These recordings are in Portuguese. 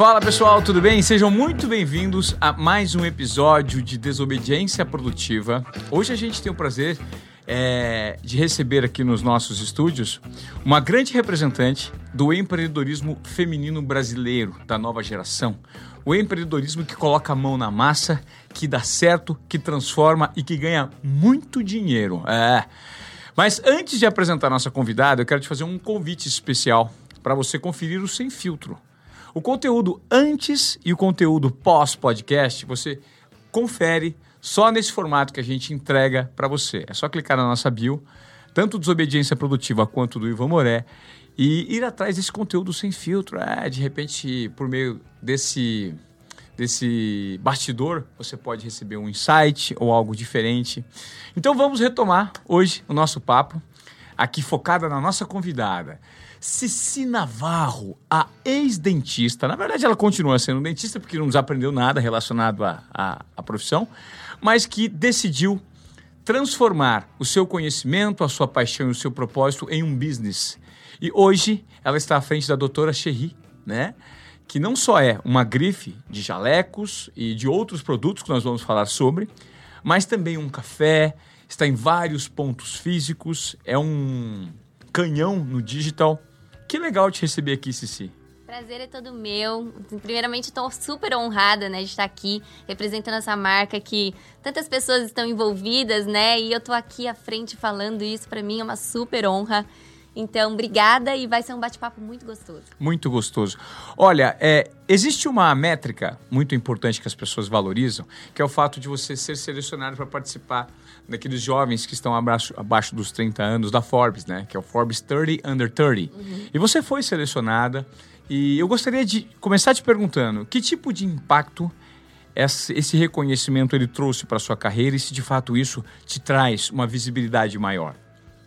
Fala pessoal, tudo bem? Sejam muito bem-vindos a mais um episódio de Desobediência Produtiva. Hoje a gente tem o prazer é, de receber aqui nos nossos estúdios uma grande representante do empreendedorismo feminino brasileiro da nova geração. O empreendedorismo que coloca a mão na massa, que dá certo, que transforma e que ganha muito dinheiro. É. Mas antes de apresentar a nossa convidada, eu quero te fazer um convite especial para você conferir o Sem Filtro. O conteúdo antes e o conteúdo pós-podcast você confere só nesse formato que a gente entrega para você. É só clicar na nossa bio, tanto Desobediência Produtiva quanto do Ivan Moré, e ir atrás desse conteúdo sem filtro. É, de repente, por meio desse, desse bastidor, você pode receber um insight ou algo diferente. Então vamos retomar hoje o nosso papo, aqui focada na nossa convidada. Cici Navarro, a ex-dentista, na verdade ela continua sendo dentista porque não aprendeu nada relacionado à profissão, mas que decidiu transformar o seu conhecimento, a sua paixão e o seu propósito em um business. E hoje ela está à frente da doutora Cherry, né? Que não só é uma grife de jalecos e de outros produtos que nós vamos falar sobre, mas também um café, está em vários pontos físicos, é um canhão no digital que legal te receber aqui, Cici. Prazer é todo meu. Primeiramente, estou super honrada, né, de estar aqui representando essa marca que tantas pessoas estão envolvidas, né? E eu estou aqui à frente falando isso para mim é uma super honra. Então, obrigada e vai ser um bate-papo muito gostoso. Muito gostoso. Olha, é, existe uma métrica muito importante que as pessoas valorizam, que é o fato de você ser selecionado para participar daqueles jovens que estão abaixo, abaixo dos 30 anos da Forbes, né? Que é o Forbes 30 Under 30. Uhum. E você foi selecionada. E eu gostaria de começar te perguntando, que tipo de impacto esse reconhecimento ele trouxe para sua carreira e se de fato isso te traz uma visibilidade maior?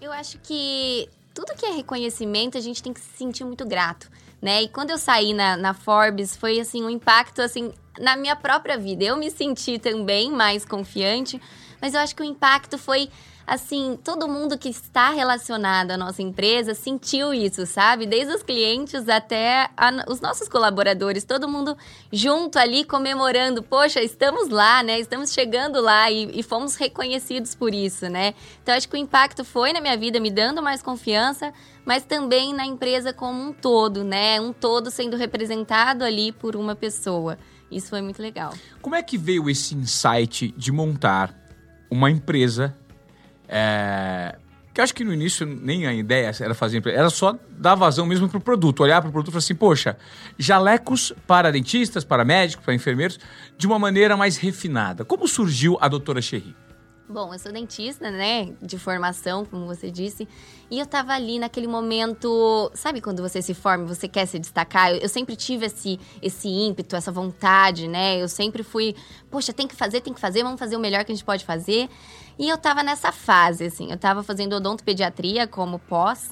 Eu acho que tudo que é reconhecimento a gente tem que se sentir muito grato, né? E quando eu saí na, na Forbes foi assim um impacto assim na minha própria vida. Eu me senti também mais confiante, mas eu acho que o impacto foi assim, todo mundo que está relacionado à nossa empresa sentiu isso, sabe? Desde os clientes até a, os nossos colaboradores, todo mundo junto ali comemorando, poxa, estamos lá, né? Estamos chegando lá e, e fomos reconhecidos por isso, né? Então acho que o impacto foi na minha vida me dando mais confiança, mas também na empresa como um todo, né? Um todo sendo representado ali por uma pessoa. Isso foi muito legal. Como é que veio esse insight de montar uma empresa. É, que eu acho que no início nem a ideia era fazer era só dar vazão mesmo para o produto, olhar para o produto e falar assim, poxa, jalecos para dentistas, para médicos, para enfermeiros, de uma maneira mais refinada. Como surgiu a doutora Cherry? Bom, eu sou dentista, né, de formação, como você disse, e eu tava ali naquele momento, sabe quando você se forma, você quer se destacar? Eu, eu, sempre tive esse esse ímpeto, essa vontade, né? Eu sempre fui, poxa, tem que fazer, tem que fazer, vamos fazer o melhor que a gente pode fazer. E eu tava nessa fase, assim, eu tava fazendo odontopediatria como pós,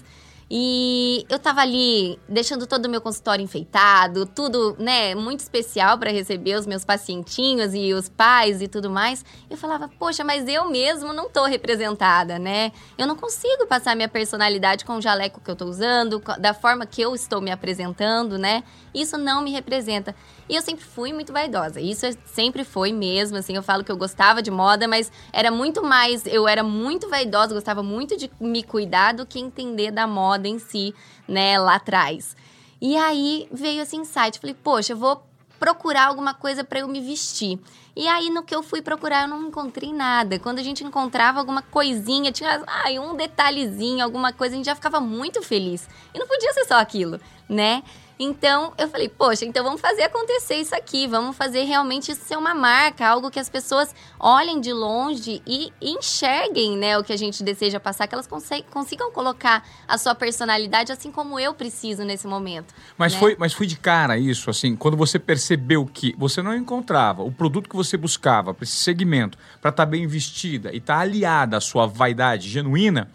e eu tava ali deixando todo o meu consultório enfeitado, tudo, né, muito especial para receber os meus pacientinhos e os pais e tudo mais. Eu falava, poxa, mas eu mesmo não tô representada, né? Eu não consigo passar minha personalidade com o jaleco que eu tô usando, da forma que eu estou me apresentando, né? Isso não me representa. E eu sempre fui muito vaidosa. Isso sempre foi mesmo, assim, eu falo que eu gostava de moda, mas era muito mais, eu era muito vaidosa, gostava muito de me cuidar do que entender da moda em si, né, lá atrás. E aí veio esse insight, falei, poxa, eu vou procurar alguma coisa para eu me vestir. E aí, no que eu fui procurar, eu não encontrei nada. Quando a gente encontrava alguma coisinha, tinha um detalhezinho, alguma coisa, a gente já ficava muito feliz. E não podia ser só aquilo, né? Então eu falei, poxa, então vamos fazer acontecer isso aqui, vamos fazer realmente isso ser uma marca, algo que as pessoas olhem de longe e enxerguem, né, o que a gente deseja passar, que elas consigam colocar a sua personalidade assim como eu preciso nesse momento. Mas né? foi, mas foi de cara isso, assim, quando você percebeu que você não encontrava o produto que você buscava para esse segmento, para estar tá bem vestida e estar tá aliada à sua vaidade genuína,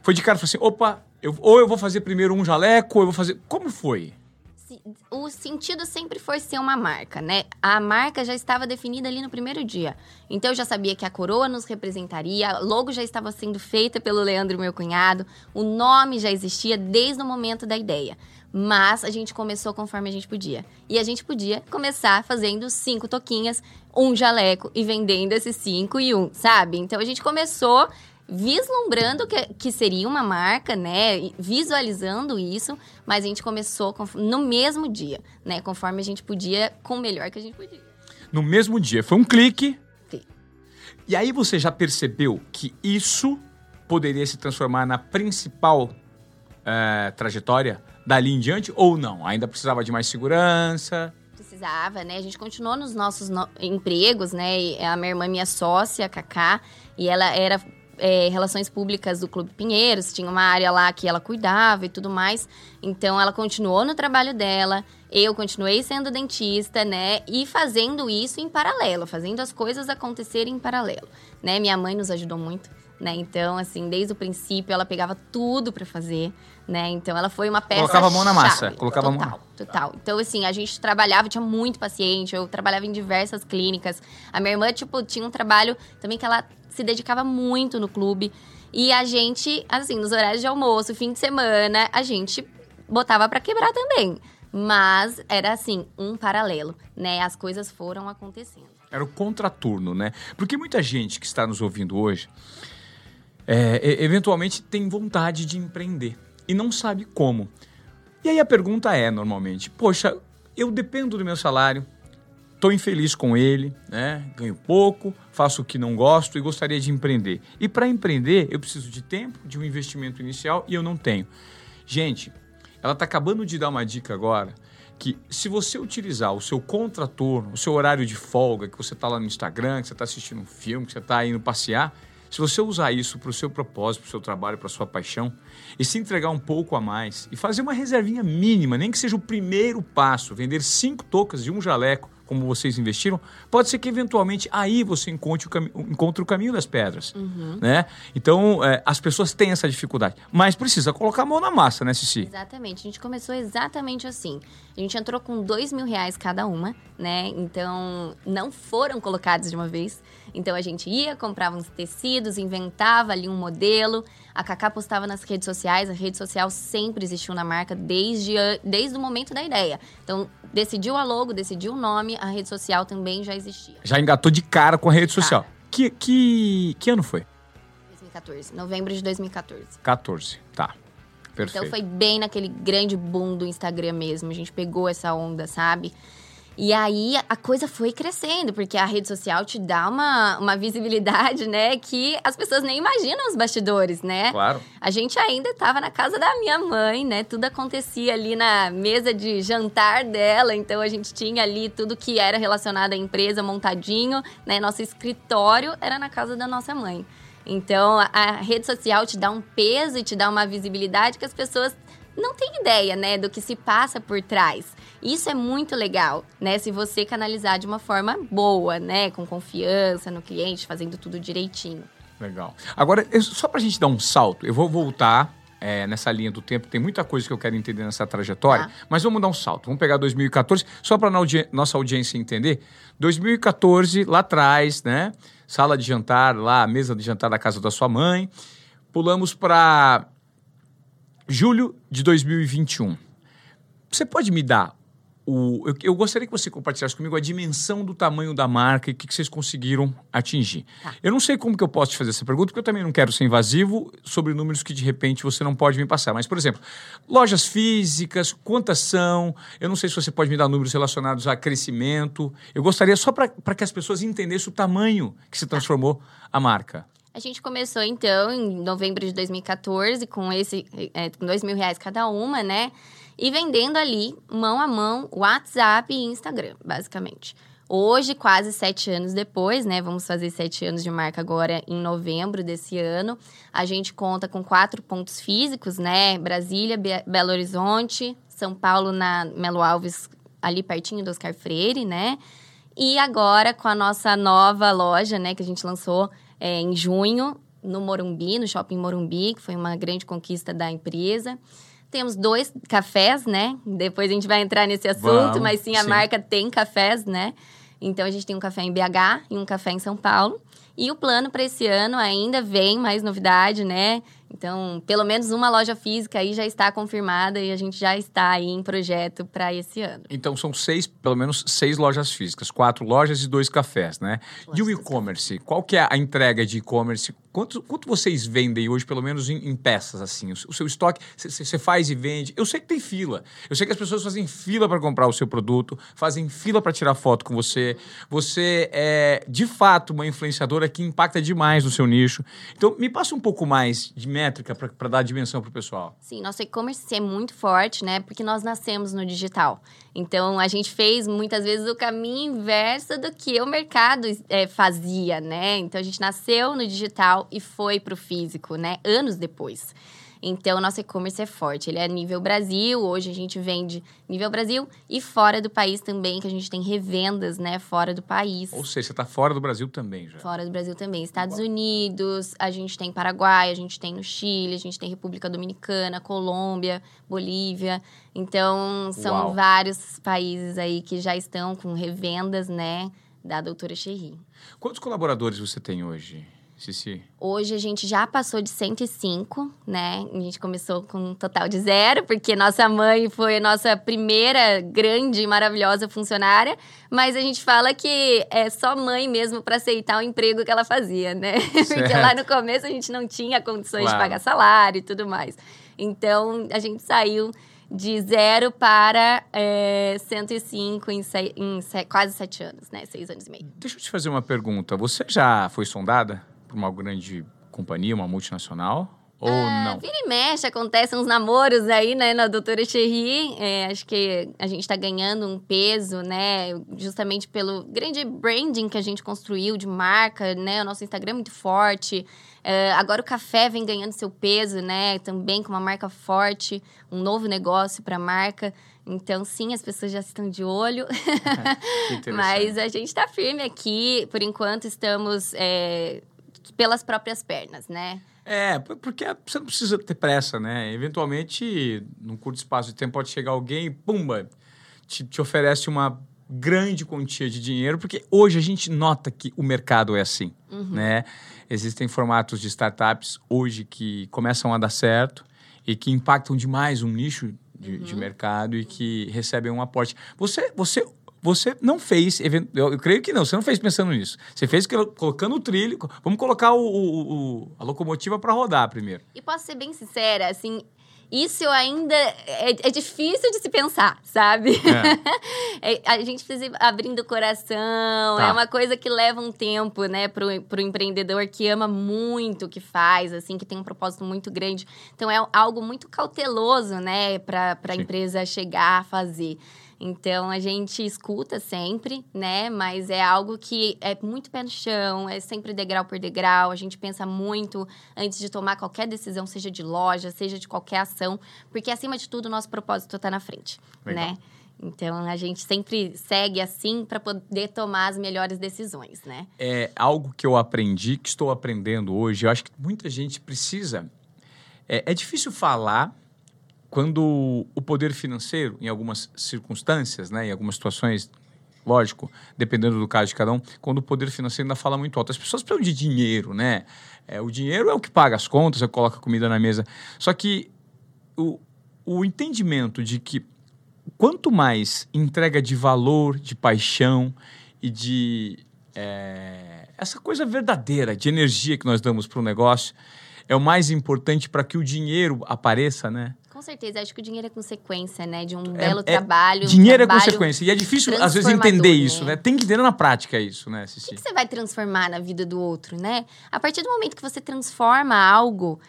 foi de cara, foi assim, opa, eu, ou eu vou fazer primeiro um jaleco, ou eu vou fazer. Como foi? O sentido sempre foi ser uma marca, né? A marca já estava definida ali no primeiro dia. Então eu já sabia que a coroa nos representaria, logo já estava sendo feita pelo Leandro, meu cunhado, o nome já existia desde o momento da ideia. Mas a gente começou conforme a gente podia. E a gente podia começar fazendo cinco toquinhas, um jaleco e vendendo esses cinco e um, sabe? Então a gente começou vislumbrando que, que seria uma marca, né? Visualizando isso, mas a gente começou no mesmo dia, né? Conforme a gente podia, com o melhor que a gente podia. No mesmo dia. Foi um clique. Sim. E aí você já percebeu que isso poderia se transformar na principal é, trajetória dali em diante ou não? Ainda precisava de mais segurança? Precisava, né? A gente continuou nos nossos no empregos, né? a minha irmã, minha sócia, a Cacá, e ela era é, relações públicas do Clube Pinheiros, tinha uma área lá que ela cuidava e tudo mais. Então ela continuou no trabalho dela, eu continuei sendo dentista, né? E fazendo isso em paralelo, fazendo as coisas acontecerem em paralelo, né? Minha mãe nos ajudou muito, né? Então, assim, desde o princípio ela pegava tudo para fazer, né? Então ela foi uma peça Colocava a mão na massa, chave, colocava total, a mão. Total. Então, assim, a gente trabalhava, tinha muito paciente, eu trabalhava em diversas clínicas. A minha irmã, tipo, tinha um trabalho também que ela se dedicava muito no clube. E a gente, assim, nos horários de almoço, fim de semana, a gente botava para quebrar também. Mas era assim, um paralelo, né? As coisas foram acontecendo. Era o contraturno, né? Porque muita gente que está nos ouvindo hoje, é, eventualmente tem vontade de empreender e não sabe como. E aí a pergunta é, normalmente, poxa, eu dependo do meu salário, estou infeliz com ele, né? ganho pouco, faço o que não gosto e gostaria de empreender. E para empreender, eu preciso de tempo, de um investimento inicial e eu não tenho. Gente, ela está acabando de dar uma dica agora que se você utilizar o seu contraturno, o seu horário de folga, que você está lá no Instagram, que você está assistindo um filme, que você está indo passear, se você usar isso para o seu propósito, para o seu trabalho, para a sua paixão, e se entregar um pouco a mais, e fazer uma reservinha mínima, nem que seja o primeiro passo, vender cinco tocas de um jaleco, como vocês investiram, pode ser que eventualmente aí você encontre o, encontre o caminho das pedras. Uhum. Né? Então, é, as pessoas têm essa dificuldade. Mas precisa colocar a mão na massa, né, Cici? Exatamente. A gente começou exatamente assim. A gente entrou com dois mil reais cada uma, né? Então, não foram colocados de uma vez. Então, a gente ia, comprava uns tecidos, inventava ali um modelo. A Cacá postava nas redes sociais. A rede social sempre existiu na marca desde, desde o momento da ideia. Então, decidiu a logo, decidiu o nome, a rede social também já existia. Já engatou de cara com a rede social. Que, que, que ano foi? 2014, novembro de 2014. 14, tá. Perfeito. Então foi bem naquele grande boom do Instagram mesmo. A gente pegou essa onda, sabe? E aí a coisa foi crescendo, porque a rede social te dá uma, uma visibilidade, né? Que as pessoas nem imaginam os bastidores, né? Claro. A gente ainda estava na casa da minha mãe, né? Tudo acontecia ali na mesa de jantar dela, então a gente tinha ali tudo que era relacionado à empresa montadinho, né? Nosso escritório era na casa da nossa mãe. Então a rede social te dá um peso e te dá uma visibilidade que as pessoas não têm ideia, né, do que se passa por trás. Isso é muito legal, né? Se você canalizar de uma forma boa, né? Com confiança no cliente, fazendo tudo direitinho. Legal. Agora, só para a gente dar um salto, eu vou voltar é, nessa linha do tempo, tem muita coisa que eu quero entender nessa trajetória, ah. mas vamos dar um salto. Vamos pegar 2014, só para audi nossa audiência entender. 2014, lá atrás, né? Sala de jantar, lá, mesa de jantar da casa da sua mãe. Pulamos para julho de 2021. Você pode me dar o, eu, eu, gostaria que você compartilhasse comigo a dimensão do tamanho da marca e o que, que vocês conseguiram atingir. Tá. Eu não sei como que eu posso te fazer essa pergunta, porque eu também não quero ser invasivo sobre números que de repente você não pode me passar. Mas, por exemplo, lojas físicas, quantas são? Eu não sei se você pode me dar números relacionados a crescimento. Eu gostaria só para que as pessoas entendessem o tamanho que se tá. transformou a marca. A gente começou, então, em novembro de 2014, com esse é, com dois mil reais cada uma, né? e vendendo ali, mão a mão, WhatsApp e Instagram, basicamente. Hoje, quase sete anos depois, né? Vamos fazer sete anos de marca agora em novembro desse ano. A gente conta com quatro pontos físicos, né? Brasília, Be Belo Horizonte, São Paulo na Melo Alves, ali pertinho do Oscar Freire, né? E agora com a nossa nova loja, né? Que a gente lançou é, em junho, no Morumbi, no Shopping Morumbi, que foi uma grande conquista da empresa. Temos dois cafés, né? Depois a gente vai entrar nesse assunto, Vamos, mas sim, a sim. marca tem cafés, né? Então a gente tem um café em BH e um café em São Paulo. E o plano para esse ano ainda vem mais novidade, né? Então, pelo menos uma loja física aí já está confirmada e a gente já está aí em projeto para esse ano. Então, são seis, pelo menos seis lojas físicas, quatro lojas e dois cafés, né? e o e-commerce? Qual que é a entrega de e-commerce? Quanto, quanto vocês vendem hoje, pelo menos em, em peças, assim? O, o seu estoque, você faz e vende? Eu sei que tem fila. Eu sei que as pessoas fazem fila para comprar o seu produto, fazem fila para tirar foto com você. Você é, de fato, uma influenciadora que impacta demais no seu nicho. Então, me passa um pouco mais de métrica para dar dimensão para o pessoal. Sim, nosso e-commerce é muito forte, né? Porque nós nascemos no digital. Então, a gente fez muitas vezes o caminho inverso do que o mercado é, fazia, né? Então, a gente nasceu no digital e foi para o físico, né? Anos depois. Então, nosso e-commerce é forte. Ele é nível Brasil. Hoje a gente vende nível Brasil e fora do país também, que a gente tem revendas, né? Fora do país. Ou seja, você está fora do Brasil também já. Fora do Brasil também. Estados Unidos, a gente tem Paraguai, a gente tem no Chile, a gente tem República Dominicana, Colômbia, Bolívia. Então, são Uau. vários países aí que já estão com revendas, né? Da doutora Cherry. Quantos colaboradores você tem hoje? Hoje a gente já passou de 105, né? A gente começou com um total de zero, porque nossa mãe foi a nossa primeira grande e maravilhosa funcionária, mas a gente fala que é só mãe mesmo para aceitar o emprego que ela fazia, né? Porque lá no começo a gente não tinha condições claro. de pagar salário e tudo mais. Então a gente saiu de zero para é, 105 em, em quase sete anos, né? Seis anos e meio. Deixa eu te fazer uma pergunta. Você já foi sondada? Para uma grande companhia, uma multinacional? Ou é, não? Vira e mexe, acontecem uns namoros aí, né, na doutora Cherry. É, acho que a gente está ganhando um peso, né, justamente pelo grande branding que a gente construiu de marca, né? O nosso Instagram é muito forte. É, agora o café vem ganhando seu peso, né? Também com uma marca forte, um novo negócio para a marca. Então, sim, as pessoas já estão de olho. Mas a gente está firme aqui. Por enquanto, estamos é, pelas próprias pernas, né? É, porque você não precisa ter pressa, né? Eventualmente, num curto espaço de tempo, pode chegar alguém e, pumba, te, te oferece uma grande quantia de dinheiro, porque hoje a gente nota que o mercado é assim, uhum. né? Existem formatos de startups hoje que começam a dar certo e que impactam demais um nicho de, uhum. de mercado e que recebem um aporte. Você, você você não fez, eu, eu, creio que não, você não fez pensando nisso. Você fez colocando o trilho. Vamos colocar o, o, o a locomotiva para rodar primeiro. E posso ser bem sincera, assim, isso ainda é, é, difícil de se pensar, sabe? É. é, a gente precisa ir abrindo o coração, tá. é uma coisa que leva um tempo, né, pro, pro empreendedor que ama muito o que faz, assim, que tem um propósito muito grande. Então, é algo muito cauteloso, né, para a empresa chegar a fazer. Então a gente escuta sempre, né? Mas é algo que é muito pé no chão, é sempre degrau por degrau. A gente pensa muito antes de tomar qualquer decisão, seja de loja, seja de qualquer ação, porque acima de tudo o nosso propósito está na frente, Legal. né? Então a gente sempre segue assim para poder tomar as melhores decisões, né? É algo que eu aprendi, que estou aprendendo hoje. Eu acho que muita gente precisa. É, é difícil falar quando o poder financeiro, em algumas circunstâncias, né, em algumas situações, lógico, dependendo do caso de cada um, quando o poder financeiro ainda fala muito alto. As pessoas precisam de dinheiro, né? É, o dinheiro é o que paga as contas, é o que coloca comida na mesa. Só que o, o entendimento de que quanto mais entrega de valor, de paixão e de é, essa coisa verdadeira, de energia que nós damos para o negócio, é o mais importante para que o dinheiro apareça, né? Com certeza, acho que o dinheiro é consequência, né? De um é, belo é, trabalho. Dinheiro um trabalho é consequência. E é difícil, às vezes, entender isso, né? né? Tem que entender na prática isso, né, Cici? O que você vai transformar na vida do outro, né? A partir do momento que você transforma algo,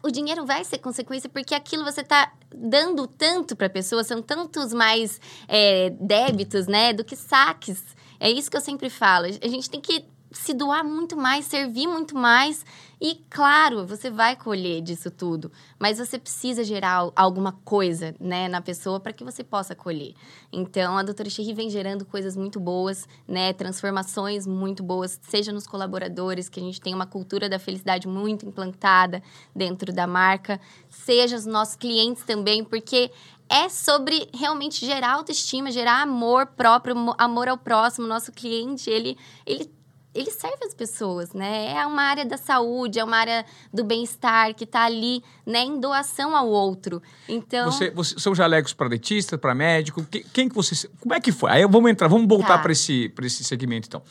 o dinheiro vai ser consequência porque aquilo você está dando tanto para a pessoa, são tantos mais é, débitos, né? Do que saques. É isso que eu sempre falo. A gente tem que se doar muito mais, servir muito mais. E, claro, você vai colher disso tudo. Mas você precisa gerar alguma coisa né, na pessoa para que você possa colher. Então, a doutora Cherry vem gerando coisas muito boas, né? Transformações muito boas, seja nos colaboradores, que a gente tem uma cultura da felicidade muito implantada dentro da marca, seja os nossos clientes também, porque é sobre realmente gerar autoestima, gerar amor próprio, amor ao próximo. Nosso cliente, ele, ele ele serve as pessoas, né? É uma área da saúde, é uma área do bem-estar que está ali, né, em doação ao outro. Então, você, você são jalecos para dentista, para médico, quem, quem, que você, como é que foi? Aí vamos entrar, vamos voltar tá. para esse para esse segmento então.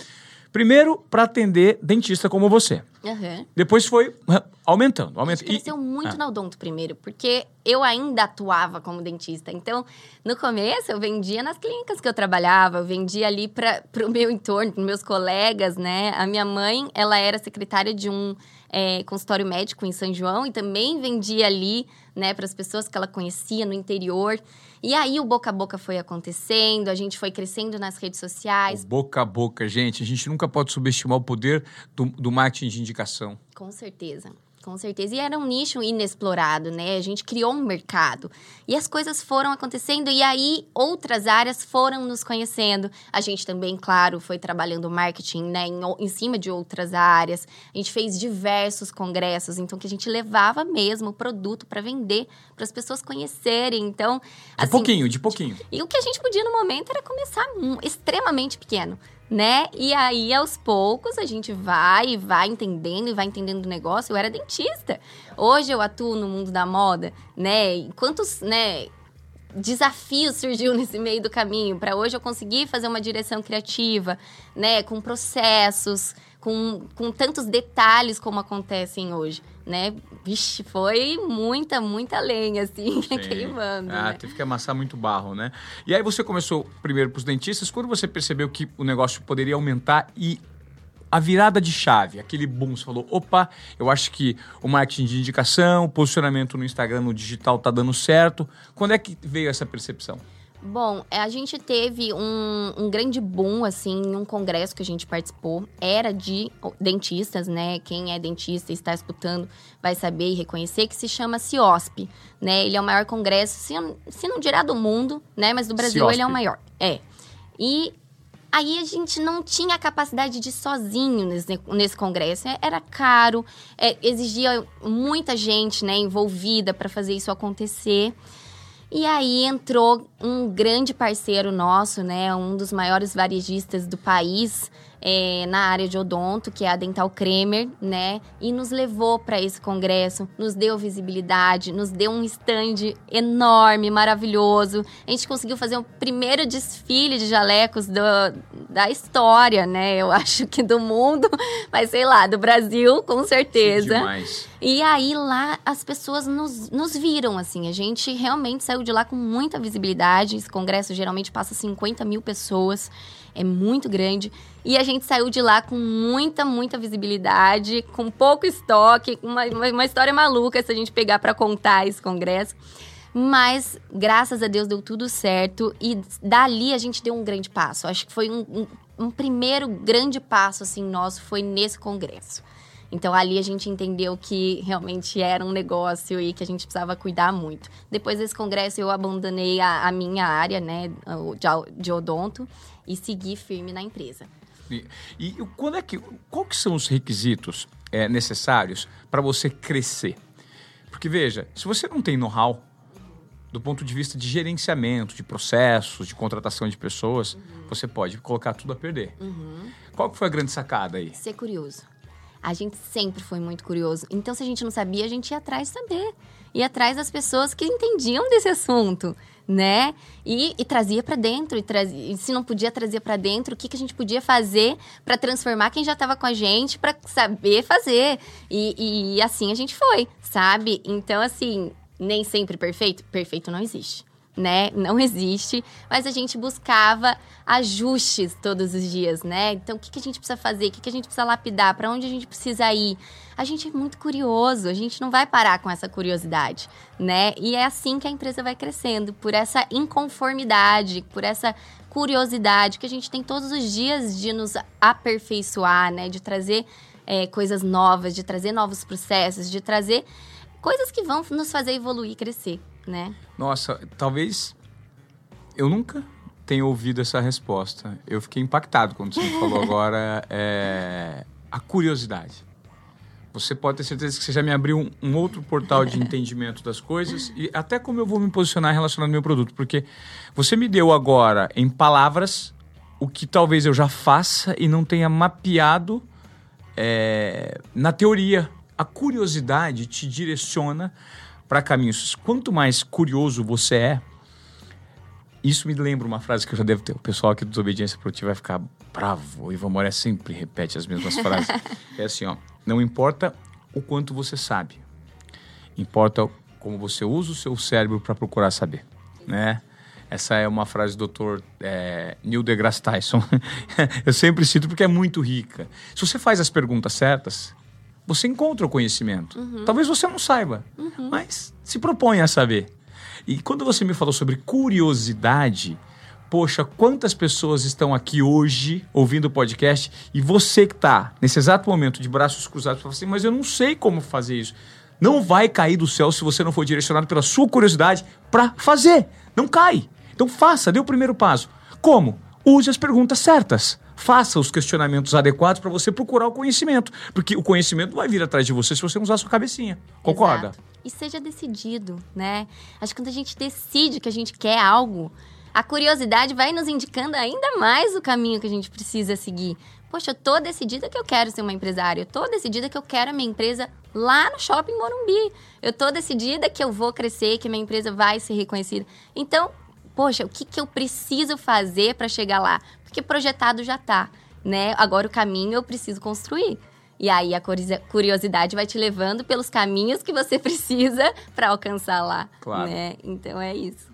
Primeiro, para atender dentista como você. Uhum. Depois foi aumentando. aumentando. A cresceu e... muito ah. na Odonto primeiro, porque eu ainda atuava como dentista. Então, no começo, eu vendia nas clínicas que eu trabalhava, eu vendia ali para o meu entorno, para meus colegas, né? A minha mãe, ela era secretária de um é, consultório médico em São João e também vendia ali, né, para as pessoas que ela conhecia no interior. E aí o boca a boca foi acontecendo, a gente foi crescendo nas redes sociais. O boca a boca, gente, a gente nunca pode subestimar o poder do, do marketing de indicação. Com certeza. Com certeza. E era um nicho inexplorado, né? A gente criou um mercado. E as coisas foram acontecendo e aí outras áreas foram nos conhecendo. A gente também, claro, foi trabalhando marketing, né, em, em cima de outras áreas. A gente fez diversos congressos, então que a gente levava mesmo o produto para vender, para as pessoas conhecerem. Então, de assim, pouquinho, de pouquinho. E o que a gente podia no momento era começar extremamente pequeno né? E aí, aos poucos, a gente vai e vai entendendo e vai entendendo o negócio. Eu era dentista. Hoje eu atuo no mundo da moda, né? E quantos, né? Desafios surgiu nesse meio do caminho para hoje eu conseguir fazer uma direção criativa, né? Com processos, com, com tantos detalhes como acontecem hoje né? Vixe, foi muita, muita lenha, assim, Sim. queimando. Ah, né? teve que amassar muito barro, né? E aí você começou primeiro para os dentistas, quando você percebeu que o negócio poderia aumentar e a virada de chave, aquele boom, você falou, opa, eu acho que o marketing de indicação, o posicionamento no Instagram, no digital tá dando certo. Quando é que veio essa percepção? Bom, é, a gente teve um, um, grande boom, assim, em um congresso que a gente participou. Era de dentistas, né? Quem é dentista e está escutando vai saber e reconhecer que se chama CIOSP, né? Ele é o maior congresso, se, se não dirá do mundo, né? Mas do Brasil CIOSP. ele é o maior. É. E aí a gente não tinha a capacidade de ir sozinho nesse, nesse congresso. Era caro, é, exigia muita gente, né, envolvida para fazer isso acontecer. E aí entrou um grande parceiro nosso, né, um dos maiores varejistas do país, é, na área de odonto, que é a Dental Kremer, né? E nos levou para esse congresso, nos deu visibilidade, nos deu um stand enorme, maravilhoso. A gente conseguiu fazer o primeiro desfile de jalecos do, da história, né? Eu acho que do mundo, mas sei lá, do Brasil, com certeza. Demais. E aí lá as pessoas nos, nos viram, assim. A gente realmente saiu de lá com muita visibilidade. Esse congresso geralmente passa 50 mil pessoas é muito grande. E a gente saiu de lá com muita, muita visibilidade, com pouco estoque, uma, uma história maluca se a gente pegar para contar esse congresso. Mas, graças a Deus, deu tudo certo. E dali a gente deu um grande passo. Acho que foi um, um, um primeiro grande passo, assim, nosso, foi nesse congresso. Então ali a gente entendeu que realmente era um negócio e que a gente precisava cuidar muito. Depois desse congresso eu abandonei a, a minha área, né, de, de odonto e segui firme na empresa. E, e quando é que, qual que são os requisitos é, necessários para você crescer? Porque veja, se você não tem know-how do ponto de vista de gerenciamento, de processos, de contratação de pessoas, uhum. você pode colocar tudo a perder. Uhum. Qual que foi a grande sacada aí? Ser curioso. A gente sempre foi muito curioso. Então, se a gente não sabia, a gente ia atrás saber. Ia atrás das pessoas que entendiam desse assunto, né? E, e trazia para dentro. E, trazia, e, se não podia, trazia para dentro. O que, que a gente podia fazer para transformar quem já estava com a gente para saber fazer. E, e assim a gente foi, sabe? Então, assim, nem sempre perfeito. Perfeito não existe né? Não existe, mas a gente buscava ajustes todos os dias, né? Então, o que, que a gente precisa fazer? O que, que a gente precisa lapidar? Para onde a gente precisa ir? A gente é muito curioso, a gente não vai parar com essa curiosidade, né? E é assim que a empresa vai crescendo, por essa inconformidade, por essa curiosidade que a gente tem todos os dias de nos aperfeiçoar, né? De trazer é, coisas novas, de trazer novos processos, de trazer coisas que vão nos fazer evoluir e crescer né? Nossa, talvez eu nunca tenha ouvido essa resposta. Eu fiquei impactado quando você falou agora é, a curiosidade. Você pode ter certeza que você já me abriu um, um, outro portal de entendimento das coisas e até como eu vou me posicionar relacionado ao meu produto, porque você me deu agora em palavras o que talvez eu já faça e não tenha mapeado é, na teoria. A curiosidade te direciona para caminhos. Quanto mais curioso você é, isso me lembra uma frase que eu já devo ter. O pessoal aqui do Desobediência Produtiva vai ficar bravo. O Ivan Moré sempre repete as mesmas frases. É assim, ó. Não importa o quanto você sabe. Importa como você usa o seu cérebro para procurar saber, né? Essa é uma frase do Dr. É, Neil deGrasse Tyson. eu sempre cito porque é muito rica. Se você faz as perguntas certas, você encontra o conhecimento. Uhum. Talvez você não saiba, uhum. mas se propõe a saber. E quando você me falou sobre curiosidade, poxa, quantas pessoas estão aqui hoje ouvindo o podcast e você que está nesse exato momento de braços cruzados, fala assim, mas eu não sei como fazer isso. Não vai cair do céu se você não for direcionado pela sua curiosidade para fazer. Não cai. Então faça, dê o primeiro passo. Como? Use as perguntas certas. Faça os questionamentos adequados para você procurar o conhecimento. Porque o conhecimento vai vir atrás de você se você usar a sua cabecinha. Concorda? Exato. E seja decidido, né? Acho que quando a gente decide que a gente quer algo, a curiosidade vai nos indicando ainda mais o caminho que a gente precisa seguir. Poxa, eu tô decidida que eu quero ser uma empresária. Eu tô decidida que eu quero a minha empresa lá no Shopping Morumbi. Eu tô decidida que eu vou crescer, que minha empresa vai ser reconhecida. Então, poxa, o que, que eu preciso fazer para chegar lá? Porque projetado já tá, né? Agora o caminho eu preciso construir. E aí a curiosidade vai te levando pelos caminhos que você precisa para alcançar lá. Claro. Né? Então é isso.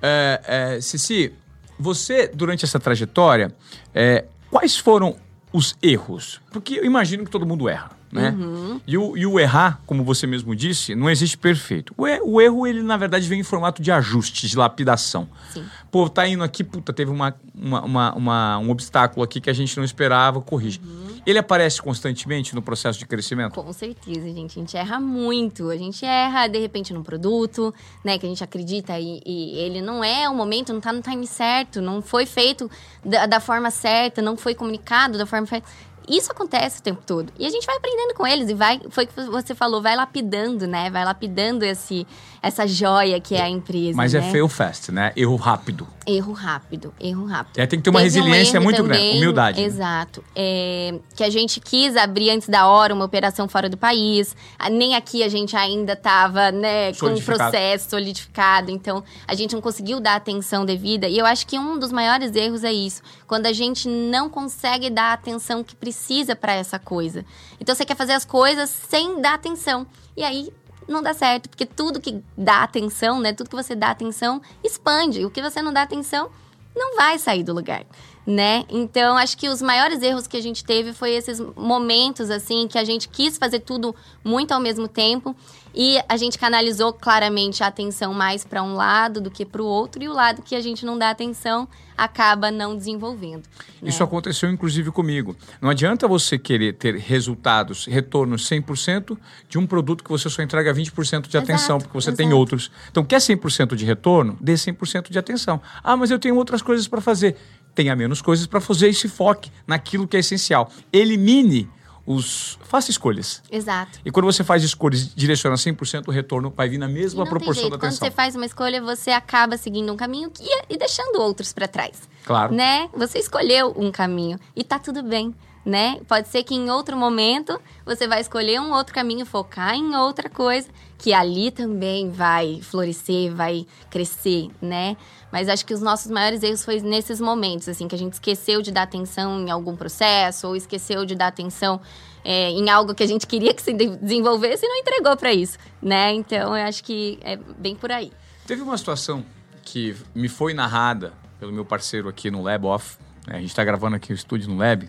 É, é, Cici, você, durante essa trajetória, é, quais foram os erros? Porque eu imagino que todo mundo erra né? Uhum. E, o, e o errar, como você mesmo disse, não existe perfeito. O, o, erro, ele na verdade vem em formato de ajuste, de lapidação. Sim. Pô, tá indo aqui, puta, teve uma, uma, uma, uma, um obstáculo aqui que a gente não esperava, corrige. Uhum. Ele aparece constantemente no processo de crescimento? Com certeza, gente. A gente erra muito. A gente erra, de repente, num produto, né? Que a gente acredita e, e ele não é o momento, não tá no time certo, não foi feito da, da forma certa, não foi comunicado da forma certa isso acontece o tempo todo. E a gente vai aprendendo com eles e vai, foi o que você falou, vai lapidando, né? Vai lapidando esse, essa joia que é a empresa. Mas é né? é fail fast, né? Erro rápido. Erro rápido, erro rápido. É, tem que ter uma Teve resiliência um muito também, grande, humildade. Né? Exato. Né? É, que a gente quis abrir antes da hora uma operação fora do país. Nem aqui a gente ainda estava, né, com o processo solidificado. Então, a gente não conseguiu dar atenção devida. E eu acho que um dos maiores erros é isso. Quando a gente não consegue dar a atenção que precisa para essa coisa. Então, você quer fazer as coisas sem dar atenção. E aí não dá certo, porque tudo que dá atenção, né? Tudo que você dá atenção expande. O que você não dá atenção não vai sair do lugar, né? Então, acho que os maiores erros que a gente teve foi esses momentos assim que a gente quis fazer tudo muito ao mesmo tempo e a gente canalizou claramente a atenção mais para um lado do que para o outro, e o lado que a gente não dá atenção acaba não desenvolvendo. Né? Isso aconteceu inclusive comigo. Não adianta você querer ter resultados, retornos 100% de um produto que você só entrega 20% de atenção, exato, porque você exato. tem outros. Então, quer 100% de retorno? Dê 100% de atenção. Ah, mas eu tenho outras coisas para fazer. Tenha menos coisas para fazer e se foque naquilo que é essencial. Elimine os. Faça escolhas. Exato. E quando você faz escolhas e direciona 100%, o retorno vai vir na mesma proporção da atenção. Quando você faz uma escolha, você acaba seguindo um caminho que, e deixando outros para trás. Claro. Né? Você escolheu um caminho e tá tudo bem. Né? Pode ser que em outro momento você vai escolher um outro caminho, focar em outra coisa, que ali também vai florescer, vai crescer, né? Mas acho que os nossos maiores erros foi nesses momentos, assim, que a gente esqueceu de dar atenção em algum processo, ou esqueceu de dar atenção é, em algo que a gente queria que se desenvolvesse e não entregou para isso, né? Então, eu acho que é bem por aí. Teve uma situação que me foi narrada pelo meu parceiro aqui no Lab Off. Né? A gente está gravando aqui o estúdio no Lab,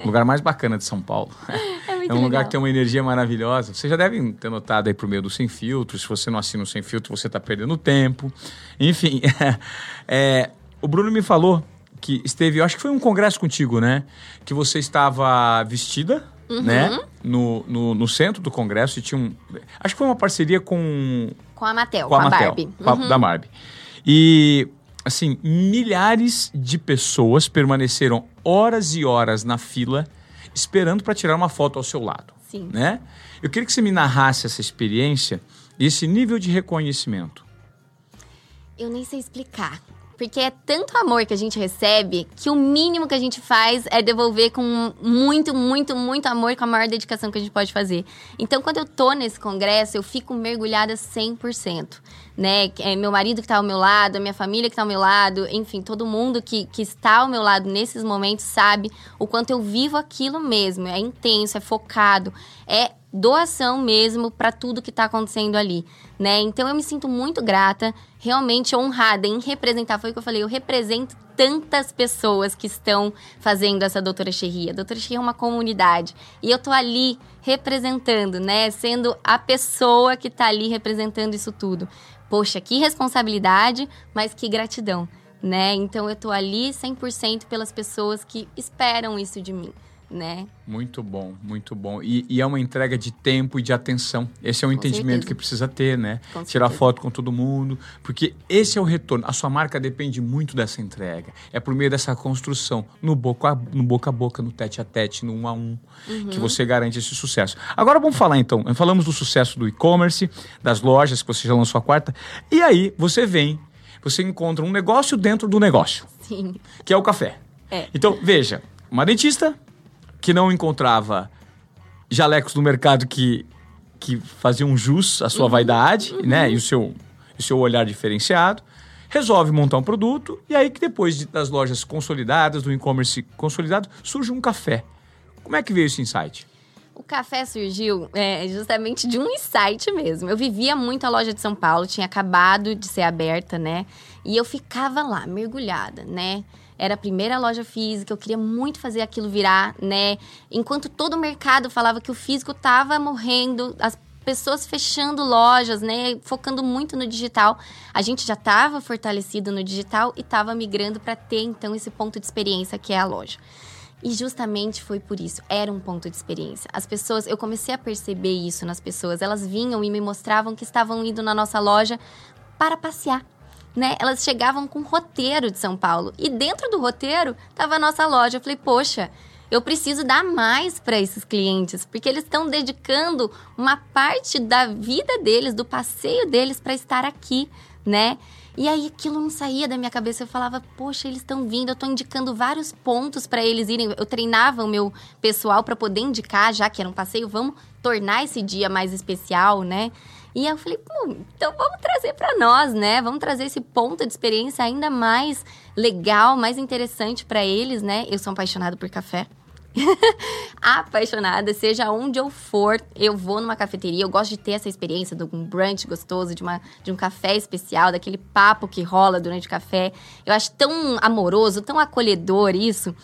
o lugar mais bacana de São Paulo. É, é um lugar que tem uma energia maravilhosa. Vocês já devem ter notado aí por meio do Sem Filtro. Se você não assina o Sem Filtro, você está perdendo tempo. Enfim, é, o Bruno me falou que esteve, eu acho que foi um congresso contigo, né? Que você estava vestida, uhum. né? No, no, no, centro do congresso e tinha um. Acho que foi uma parceria com. Com a Matel, com a, com a Mattel, Barbie. Uhum. Da Barbie. E, assim, milhares de pessoas permaneceram horas e horas na fila esperando para tirar uma foto ao seu lado. Sim. Né? Eu queria que você me narrasse essa experiência e esse nível de reconhecimento. Eu nem sei explicar, Porque é tanto amor que a gente recebe que o mínimo que a gente faz é devolver com muito, muito, muito amor e com a maior dedicação que a gente pode fazer. Então, quando eu tô nesse congresso, eu fico mergulhada 100%. Né? É meu marido que tá ao meu lado, a minha família que tá ao meu lado, enfim, todo mundo que, que está ao meu lado nesses momentos sabe o quanto eu vivo aquilo mesmo. É intenso, é focado, é doação mesmo para tudo que está acontecendo ali, né? Então eu me sinto muito grata, realmente honrada em representar. Foi o que eu falei, eu represento tantas pessoas que estão fazendo essa doutora Xerria. A doutora Xerria é uma comunidade e eu tô ali representando, né? Sendo a pessoa que está ali representando isso tudo. Poxa, que responsabilidade, mas que gratidão, né? Então eu tô ali 100% pelas pessoas que esperam isso de mim né? Muito bom, muito bom. E, e, é uma entrega de tempo e de atenção. Esse é um com entendimento certeza. que precisa ter, né? Com Tirar certeza. foto com todo mundo, porque esse é o retorno. A sua marca depende muito dessa entrega. É por meio dessa construção, no boca a, no boca a boca, no tete a tete, no um a um, uhum. que você garante esse sucesso. Agora vamos falar então. Falamos do sucesso do e-commerce, das lojas que você já lançou a quarta. E aí você vem, você encontra um negócio dentro do negócio. Sim. Que é o café. É. Então, veja, uma dentista que não encontrava jalecos no mercado que, que faziam jus à sua uhum, vaidade, uhum. né? E o seu, o seu olhar diferenciado. Resolve montar um produto e aí que depois de, das lojas consolidadas, do e-commerce consolidado, surge um café. Como é que veio esse insight? O café surgiu é, justamente de um insight mesmo. Eu vivia muito a loja de São Paulo, tinha acabado de ser aberta, né? E eu ficava lá, mergulhada, né? Era a primeira loja física, eu queria muito fazer aquilo virar, né? Enquanto todo o mercado falava que o físico estava morrendo, as pessoas fechando lojas, né, focando muito no digital. A gente já estava fortalecido no digital e estava migrando para ter então esse ponto de experiência que é a loja. E justamente foi por isso, era um ponto de experiência. As pessoas, eu comecei a perceber isso nas pessoas, elas vinham e me mostravam que estavam indo na nossa loja para passear né? Elas chegavam com roteiro de São Paulo. E dentro do roteiro estava a nossa loja. Eu falei, poxa, eu preciso dar mais para esses clientes, porque eles estão dedicando uma parte da vida deles, do passeio deles para estar aqui, né? E aí aquilo não saía da minha cabeça. Eu falava, poxa, eles estão vindo, eu estou indicando vários pontos para eles irem. Eu treinava o meu pessoal para poder indicar, já que era um passeio, vamos tornar esse dia mais especial, né? E eu falei, então vamos trazer para nós, né? Vamos trazer esse ponto de experiência ainda mais legal, mais interessante para eles, né? Eu sou apaixonada por café. apaixonada, seja onde eu for, eu vou numa cafeteria, eu gosto de ter essa experiência de um brunch gostoso, de, uma, de um café especial, daquele papo que rola durante o café. Eu acho tão amoroso, tão acolhedor isso.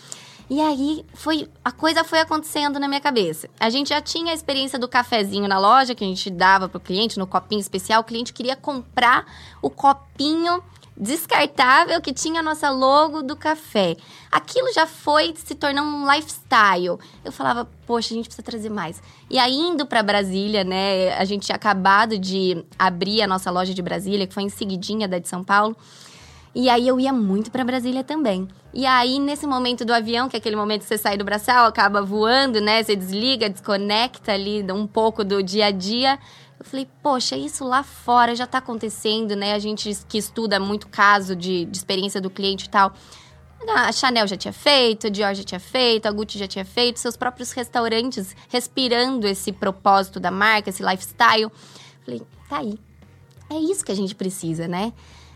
E aí foi a coisa foi acontecendo na minha cabeça. A gente já tinha a experiência do cafezinho na loja que a gente dava pro cliente no copinho especial. O cliente queria comprar o copinho descartável que tinha a nossa logo do café. Aquilo já foi se tornando um lifestyle. Eu falava, poxa, a gente precisa trazer mais. E aí, indo para Brasília, né? A gente tinha acabado de abrir a nossa loja de Brasília, que foi em seguidinha da de São Paulo. E aí eu ia muito para Brasília também. E aí, nesse momento do avião, que é aquele momento que você sai do braçal, acaba voando, né? Você desliga, desconecta ali um pouco do dia a dia. Eu falei, poxa, isso lá fora já tá acontecendo, né? A gente que estuda muito caso de, de experiência do cliente e tal. A Chanel já tinha feito, a Dior já tinha feito, a Gucci já tinha feito, seus próprios restaurantes respirando esse propósito da marca, esse lifestyle. Falei, tá aí. É isso que a gente precisa, né?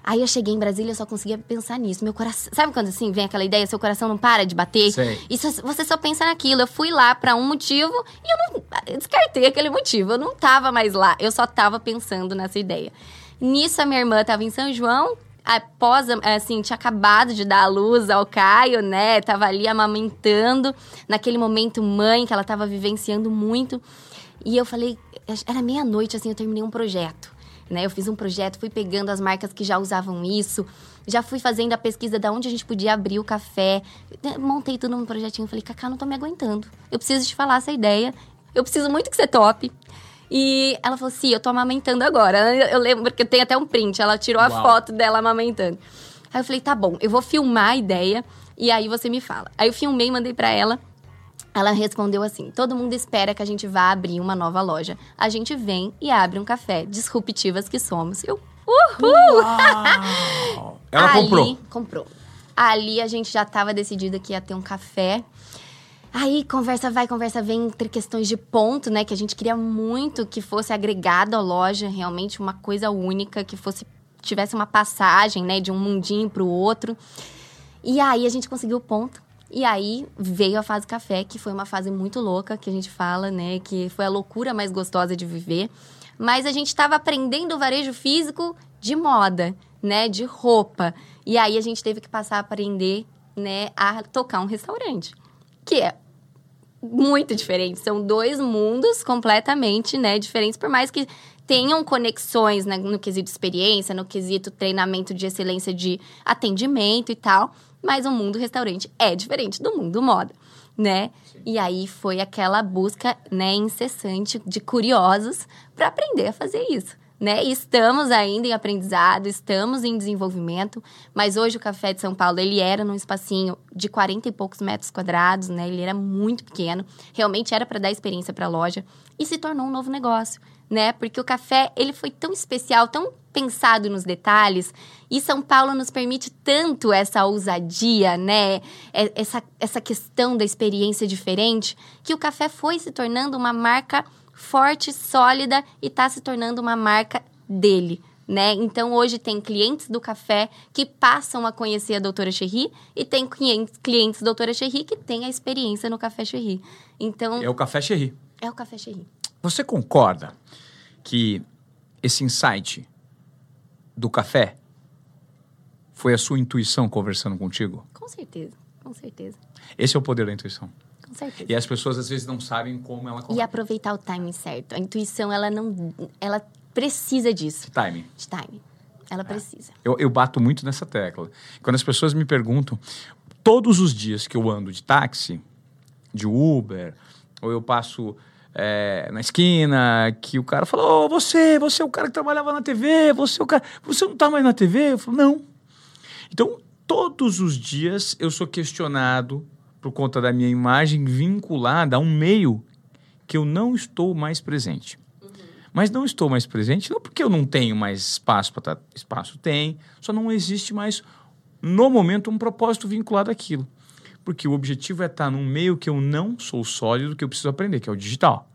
Aí eu cheguei em Brasília e só conseguia pensar nisso. Meu coração. Sabe quando assim vem aquela ideia, seu coração não para de bater? Sei. E só, você só pensa naquilo. Eu fui lá para um motivo e eu não. Eu descartei aquele motivo. Eu não tava mais lá. Eu só tava pensando nessa ideia. Nisso, a minha irmã tava em São João, após, assim, tinha acabado de dar a luz ao Caio, né? Tava ali amamentando, naquele momento mãe que ela tava vivenciando muito. E eu falei, era meia-noite, assim, eu terminei um projeto. Né? Eu fiz um projeto, fui pegando as marcas que já usavam isso, já fui fazendo a pesquisa de onde a gente podia abrir o café. Montei tudo num projetinho. Falei, Cacá, não tô me aguentando. Eu preciso te falar essa ideia. Eu preciso muito que você tope. E ela falou, sim, eu tô amamentando agora. Eu lembro que tem até um print. Ela tirou Uau. a foto dela amamentando. Aí eu falei, tá bom, eu vou filmar a ideia e aí você me fala. Aí eu filmei, mandei para ela. Ela respondeu assim: todo mundo espera que a gente vá abrir uma nova loja. A gente vem e abre um café, disruptivas que somos. Eu, Uhul! Ela Ali, comprou. Comprou. Ali a gente já estava decidida que ia ter um café. Aí conversa vai, conversa vem entre questões de ponto, né? Que a gente queria muito que fosse agregado à loja, realmente uma coisa única, que fosse tivesse uma passagem, né, de um mundinho para o outro. E aí a gente conseguiu o ponto. E aí veio a fase café, que foi uma fase muito louca, que a gente fala, né, que foi a loucura mais gostosa de viver. Mas a gente estava aprendendo o varejo físico de moda, né, de roupa. E aí a gente teve que passar a aprender, né, a tocar um restaurante, que é muito diferente. São dois mundos completamente, né, diferentes, por mais que tenham conexões né, no quesito experiência, no quesito treinamento de excelência de atendimento e tal, mas o mundo restaurante é diferente do mundo moda, né? Sim. E aí foi aquela busca, né, incessante de curiosos para aprender a fazer isso né? estamos ainda em aprendizado, estamos em desenvolvimento, mas hoje o Café de São Paulo, ele era num espacinho de 40 e poucos metros quadrados, né? Ele era muito pequeno, realmente era para dar experiência para a loja e se tornou um novo negócio, né? Porque o café, ele foi tão especial, tão pensado nos detalhes, e São Paulo nos permite tanto essa ousadia, né? É, essa, essa questão da experiência diferente, que o café foi se tornando uma marca forte, sólida e está se tornando uma marca dele. Né? Então, hoje tem clientes do café que passam a conhecer a doutora Cherry e tem clientes, clientes doutora Cherry que têm a experiência no café Cherry. Então... É o café Cherry. É o café Cherry. Você concorda que esse insight do café foi a sua intuição conversando contigo? Com certeza, com certeza. Esse é o poder da intuição. Com certeza. E as pessoas às vezes não sabem como ela E aproveitar o timing certo. A intuição, ela não. Ela precisa disso. De timing. De timing. Ela é. precisa. Eu, eu bato muito nessa tecla. Quando as pessoas me perguntam, todos os dias que eu ando de táxi, de Uber, ou eu passo é, na esquina, que o cara fala, ô, oh, você, você é o cara que trabalhava na TV, você é o cara, você não tá mais na TV? Eu falo, não. Então, todos os dias eu sou questionado por conta da minha imagem vinculada a um meio que eu não estou mais presente. Uhum. Mas não estou mais presente não porque eu não tenho mais espaço para estar. Tá, espaço tem, só não existe mais, no momento, um propósito vinculado àquilo. Porque o objetivo é estar num meio que eu não sou sólido, que eu preciso aprender, que é o digital.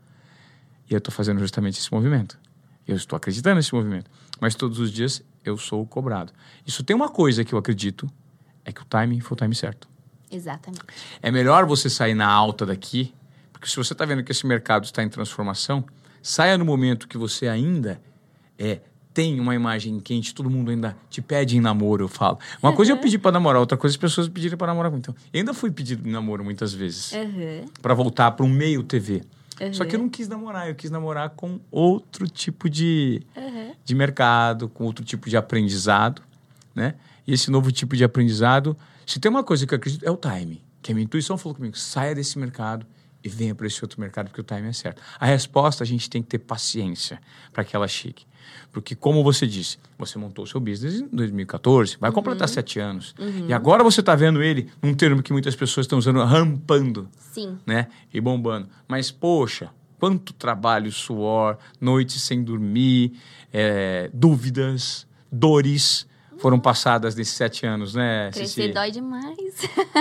E eu estou fazendo justamente esse movimento. Eu estou acreditando nesse movimento. Mas todos os dias eu sou cobrado. Isso tem uma coisa que eu acredito, é que o timing foi o time certo. Exatamente. É melhor você sair na alta daqui, porque se você está vendo que esse mercado está em transformação, saia no momento que você ainda é tem uma imagem quente, todo mundo ainda te pede em namoro, eu falo. Uma uhum. coisa é eu pedir para namorar, outra coisa é as pessoas pedirem para namorar. Então, eu ainda fui pedido em namoro muitas vezes. Uhum. Para voltar para um meio TV. Uhum. Só que eu não quis namorar, eu quis namorar com outro tipo de, de mercado, com outro tipo de aprendizado, né? E esse novo tipo de aprendizado se tem uma coisa que eu acredito, é o time. Que a minha intuição falou comigo: saia desse mercado e venha para esse outro mercado, porque o time é certo. A resposta, a gente tem que ter paciência para que ela chegue. Porque, como você disse, você montou o seu business em 2014, vai uhum. completar sete anos. Uhum. E agora você está vendo ele num termo que muitas pessoas estão usando, rampando. Sim. Né? E bombando. Mas, poxa, quanto trabalho, suor, noites sem dormir, é, dúvidas, dores foram passadas nesses sete anos, né, Crescer Cici? dói demais.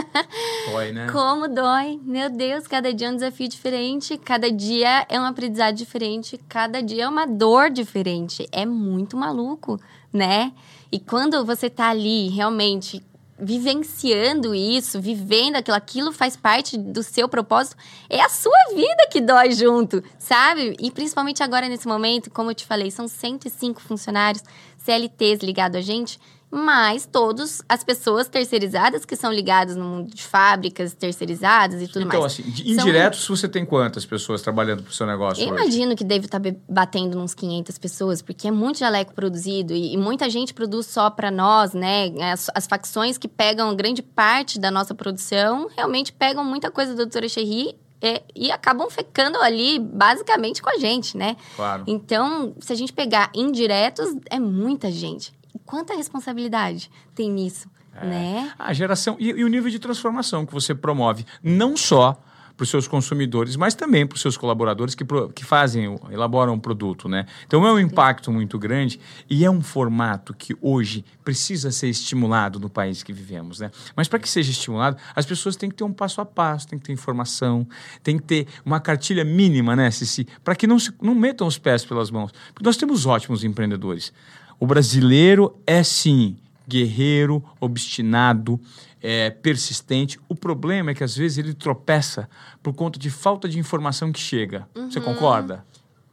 Dói, né? Como dói. Meu Deus, cada dia é um desafio diferente, cada dia é um aprendizado diferente, cada dia é uma dor diferente. É muito maluco, né? E quando você tá ali realmente vivenciando isso, vivendo aquilo, aquilo faz parte do seu propósito, é a sua vida que dói junto, sabe? E principalmente agora nesse momento, como eu te falei, são 105 funcionários CLTs ligados a gente, mas todas as pessoas terceirizadas que são ligadas no mundo de fábricas terceirizadas e tudo então, mais. Então, assim, indiretos, são... você tem quantas pessoas trabalhando para o seu negócio? Eu hoje? imagino que deve estar tá batendo uns 500 pessoas, porque é muito jaleco produzido e, e muita gente produz só para nós, né? As, as, facções que pegam grande parte da nossa produção realmente pegam muita coisa da doutora Cherry é, e acabam ficando ali basicamente com a gente, né? Claro. Então, se a gente pegar indiretos, é muita gente. E quanta responsabilidade tem nisso, é. né? A geração e, e, o nível de transformação que você promove, não só para os seus consumidores, mas também para os seus colaboradores que, que fazem, elaboram o produto, né? Então é um impacto muito grande e é um formato que hoje precisa ser estimulado no país que vivemos, né? Mas para que seja estimulado, as pessoas têm que ter um passo a passo, tem que ter informação, tem que ter uma cartilha mínima, né, Cici? Para que não, se, não metam os pés pelas mãos. Porque nós temos ótimos empreendedores. O brasileiro é sim guerreiro, obstinado, é, persistente. O problema é que às vezes ele tropeça por conta de falta de informação que chega. Uhum. Você concorda?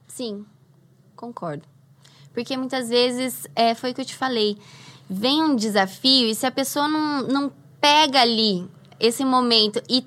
Sim, concordo. Porque muitas vezes, é, foi o que eu te falei, vem um desafio e se a pessoa não, não pega ali esse momento e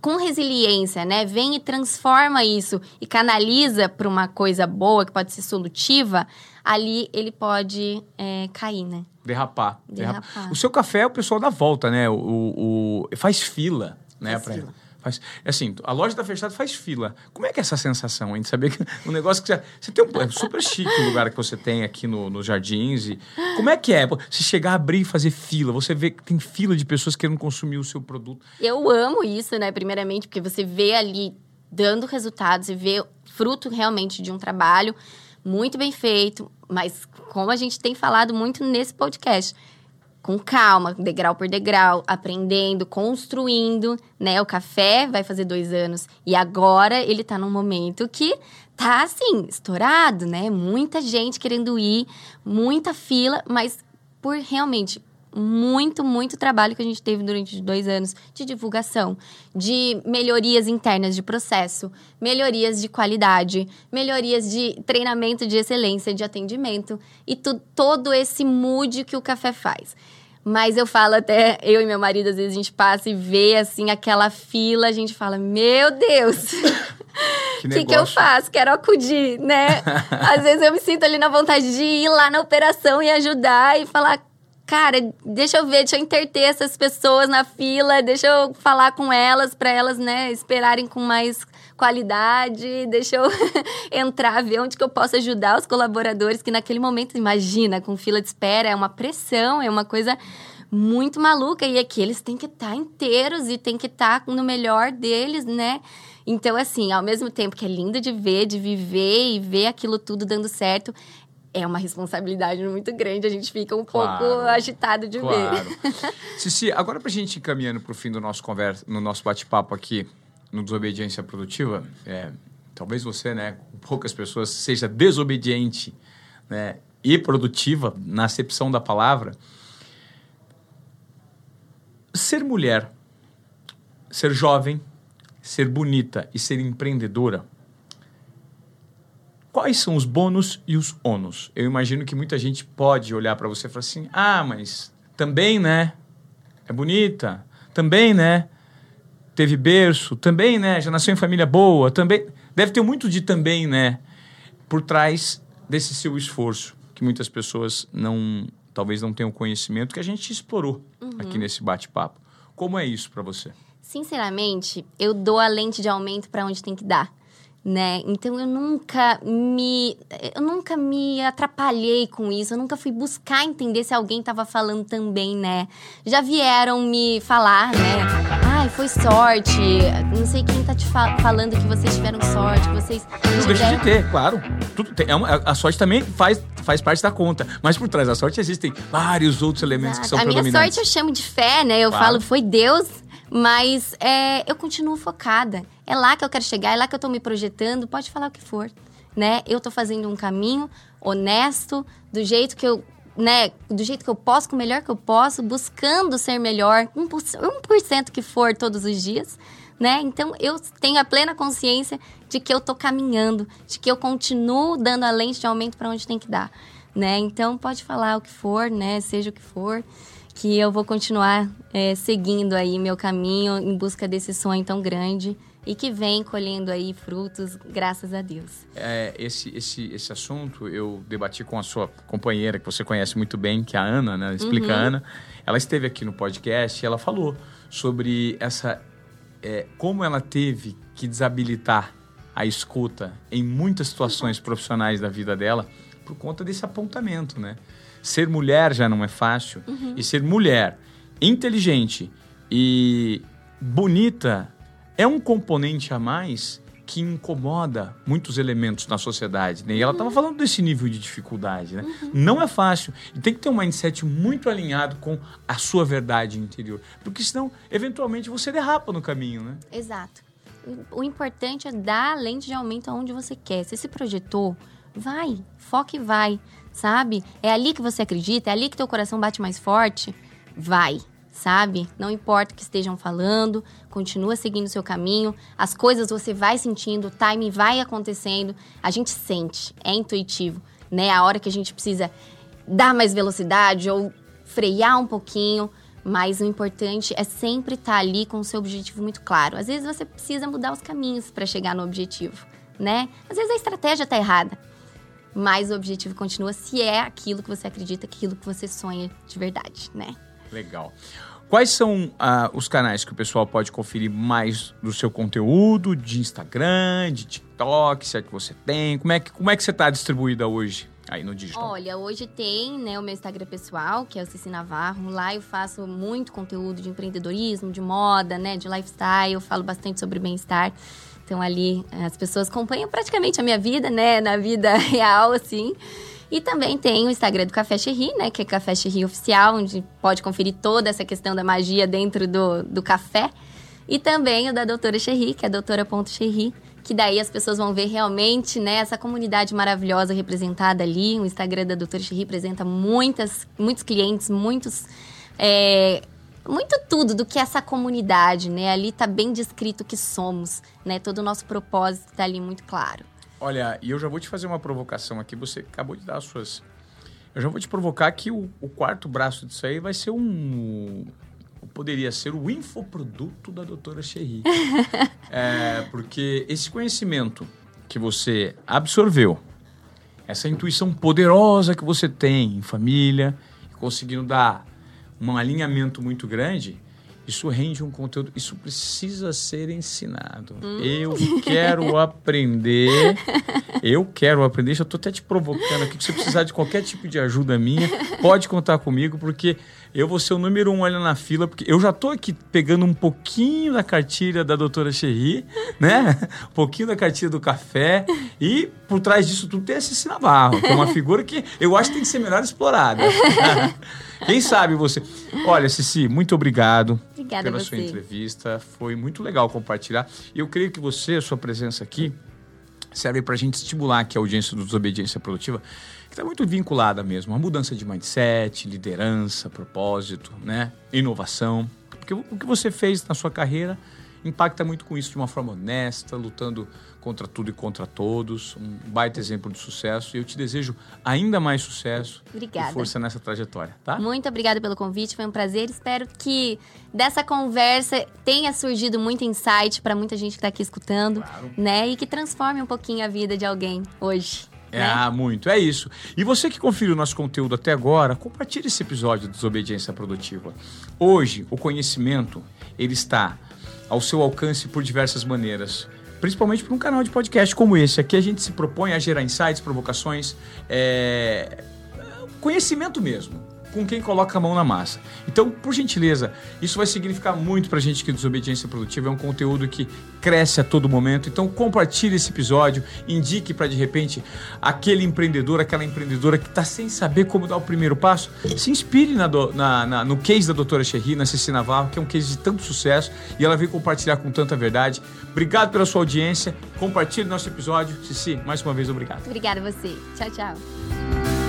com resiliência, né, vem e transforma isso e canaliza para uma coisa boa que pode ser solutiva, ali ele pode é, cair, né? Derrapar, derrapar. O seu café, o pessoal dá volta, né? O, o, o faz fila, né? Faz pra, fila. Faz, assim, a loja está fechada, faz fila. Como é que é essa sensação, hein? De saber que um negócio que você, você tem um é super chique o lugar que você tem aqui no, nos jardins. E, como é que é? Se chegar a abrir e fazer fila, você vê que tem fila de pessoas querendo consumir o seu produto. Eu amo isso, né? Primeiramente, porque você vê ali dando resultados e vê fruto realmente de um trabalho muito bem feito, mas como a gente tem falado muito nesse podcast, com calma, degrau por degrau, aprendendo, construindo, né? O café vai fazer dois anos e agora ele tá num momento que tá assim, estourado, né? Muita gente querendo ir, muita fila, mas por realmente muito, muito trabalho que a gente teve durante dois anos de divulgação, de melhorias internas de processo, melhorias de qualidade, melhorias de treinamento de excelência, de atendimento e tu, todo esse mood que o café faz. Mas eu falo até, eu e meu marido, às vezes a gente passa e vê assim aquela fila, a gente fala, meu Deus! O que, que, que, eu faço? Quero acudir, né? Às vezes eu me sinto ali na vontade de ir lá na operação e ajudar e falar, cara, deixa eu ver, deixa eu interter essas pessoas na fila, deixa eu falar com elas para elas, né, esperarem com mais qualidade, deixa eu entrar, ver onde que eu posso ajudar os colaboradores que naquele momento, imagina, com fila de espera, é uma pressão, é uma coisa muito maluca e aqui eles têm que estar tá inteiros e têm que estar tá no melhor deles, né? Então, assim, ao mesmo tempo que é lindo de ver, de viver e ver aquilo tudo dando certo, é uma responsabilidade muito grande, a gente fica um claro, pouco agitado de claro. ver. Cici, agora para a gente ir caminhando para o fim do nosso conversa, no nosso bate-papo aqui no Desobediência Produtiva, é, talvez você, né, com poucas pessoas, seja desobediente né, e produtiva na acepção da palavra. Ser mulher, ser jovem, ser bonita e ser empreendedora quais são os bônus e os ônus? Eu imagino que muita gente pode olhar para você e falar assim: ah, mas também, né? É bonita, também, né? Teve berço, também, né? Já nasceu em família boa, também. Deve ter muito de também, né? Por trás desse seu esforço, que muitas pessoas não, talvez não tenham conhecimento, que a gente explorou uhum. aqui nesse bate-papo. Como é isso para você? Sinceramente, eu dou a lente de aumento para onde tem que dar né? Então eu nunca me eu nunca me atrapalhei com isso, eu nunca fui buscar entender se alguém estava falando também, né? Já vieram me falar, né? Ai, foi sorte. Não sei quem tá te fa falando que vocês tiveram sorte, que vocês Não deixa de ter, claro. Tudo tem, é uma, a sorte também faz faz parte da conta, mas por trás da sorte existem vários outros elementos Exato. que são a predominantes. A minha sorte eu chamo de fé, né? Eu claro. falo, foi Deus mas é, eu continuo focada. É lá que eu quero chegar, é lá que eu estou me projetando, pode falar o que for. Né? Eu estou fazendo um caminho honesto, do jeito que eu né, do jeito que eu posso, com o melhor que eu posso, buscando ser melhor, 1%, 1% que for todos os dias, né? Então eu tenho a plena consciência de que eu estou caminhando, de que eu continuo dando a lente de aumento para onde tem que dar, né? Então pode falar o que for, né, seja o que for que eu vou continuar é, seguindo aí meu caminho em busca desse sonho tão grande e que vem colhendo aí frutos, graças a Deus. É, esse, esse, esse assunto eu debati com a sua companheira, que você conhece muito bem, que é a Ana, né? Explica uhum. a Ana. Ela esteve aqui no podcast e ela falou sobre essa... É, como ela teve que desabilitar a escuta em muitas situações profissionais da vida dela por conta desse apontamento, né? Ser mulher já não é fácil. Uhum. E ser mulher inteligente e bonita é um componente a mais que incomoda muitos elementos na sociedade. Né? E ela estava falando desse nível de dificuldade. Né? Uhum. Não é fácil. E tem que ter um mindset muito alinhado com a sua verdade interior. Porque senão, eventualmente, você derrapa no caminho. Né? Exato. O importante é dar a lente de aumento aonde você quer. Se se projetou, vai, foque e vai, sabe? É ali que você acredita, é ali que teu coração bate mais forte, vai sabe? Não importa o que estejam falando, continua seguindo o seu caminho, as coisas você vai sentindo, o timing vai acontecendo, a gente sente, é intuitivo, né? A hora que a gente precisa dar mais velocidade ou frear um pouquinho, mas o importante é sempre estar tá ali com o seu objetivo muito claro. Às vezes você precisa mudar os caminhos para chegar no objetivo, né? Às vezes a estratégia está errada, mas o objetivo continua se é aquilo que você acredita, aquilo que você sonha de verdade, né? Legal. Quais são ah, os canais que o pessoal pode conferir mais do seu conteúdo, de Instagram, de TikTok, se é que você tem? Como é que, como é que você está distribuída hoje aí no digital? Olha, hoje tem né, o meu Instagram pessoal, que é o Cici Navarro. Lá eu faço muito conteúdo de empreendedorismo, de moda, né, de lifestyle. Eu falo bastante sobre bem-estar. Então ali as pessoas acompanham praticamente a minha vida, né, na vida real, assim. E também tem o Instagram do Café Cherry, né? Que é Café Cherry Oficial, onde pode conferir toda essa questão da magia dentro do, do café. E também o da Doutora Cherry, que é doutora.cherry, que daí as pessoas vão ver realmente né, essa comunidade maravilhosa representada ali. O Instagram da Doutora Cherry representa muitas, muitos clientes, muitos... É, muito tudo do que é essa comunidade, né? Ali tá bem descrito que somos, né? Todo o nosso propósito tá ali muito claro. Olha, e eu já vou te fazer uma provocação aqui. Você acabou de dar as suas. Eu já vou te provocar que o, o quarto braço disso aí vai ser um. Poderia ser o infoproduto da doutora Cherry. é, porque esse conhecimento que você absorveu, essa intuição poderosa que você tem em família, conseguindo dar um alinhamento muito grande, isso rende um conteúdo, isso precisa ser ensinado. Hum. Eu quero aprender, eu quero aprender. Já estou até te provocando aqui. Se você precisar de qualquer tipo de ajuda minha, pode contar comigo, porque eu vou ser o número um olha na fila, porque eu já estou aqui pegando um pouquinho da cartilha da doutora Cherry, né? Um pouquinho da cartilha do café. E por trás disso tudo tem a Cici Navarro, que é uma figura que eu acho que tem que ser melhor explorada. Quem sabe você. Olha, Cici, muito obrigado Obrigada pela sua entrevista. Foi muito legal compartilhar. E eu creio que você, a sua presença aqui, serve para a gente estimular aqui a audiência do Desobediência Produtiva, que está muito vinculada mesmo a mudança de mindset, liderança, propósito, né? inovação. Porque o que você fez na sua carreira impacta muito com isso de uma forma honesta, lutando contra tudo e contra todos. Um baita exemplo de sucesso. E eu te desejo ainda mais sucesso obrigada. e força nessa trajetória, tá? Muito obrigada pelo convite, foi um prazer. Espero que dessa conversa tenha surgido muito insight para muita gente que está aqui escutando, claro. né? E que transforme um pouquinho a vida de alguém hoje. É, né? Ah, muito. É isso. E você que conferiu nosso conteúdo até agora, compartilhe esse episódio de Desobediência Produtiva. Hoje, o conhecimento, ele está ao seu alcance por diversas maneiras principalmente para um canal de podcast como esse. Aqui a gente se propõe a gerar insights, provocações, é... conhecimento mesmo com quem coloca a mão na massa. Então, por gentileza, isso vai significar muito para a gente que Desobediência Produtiva é um conteúdo que cresce a todo momento. Então, compartilhe esse episódio, indique para de repente aquele empreendedor, aquela empreendedora que está sem saber como dar o primeiro passo. Se inspire na, na, na, no case da doutora Cherry, na Ceci Navarro, que é um case de tanto sucesso e ela veio compartilhar com tanta verdade. Obrigado pela sua audiência. Compartilhe nosso episódio. Ceci, mais uma vez, obrigado. Obrigada a você. Tchau, tchau.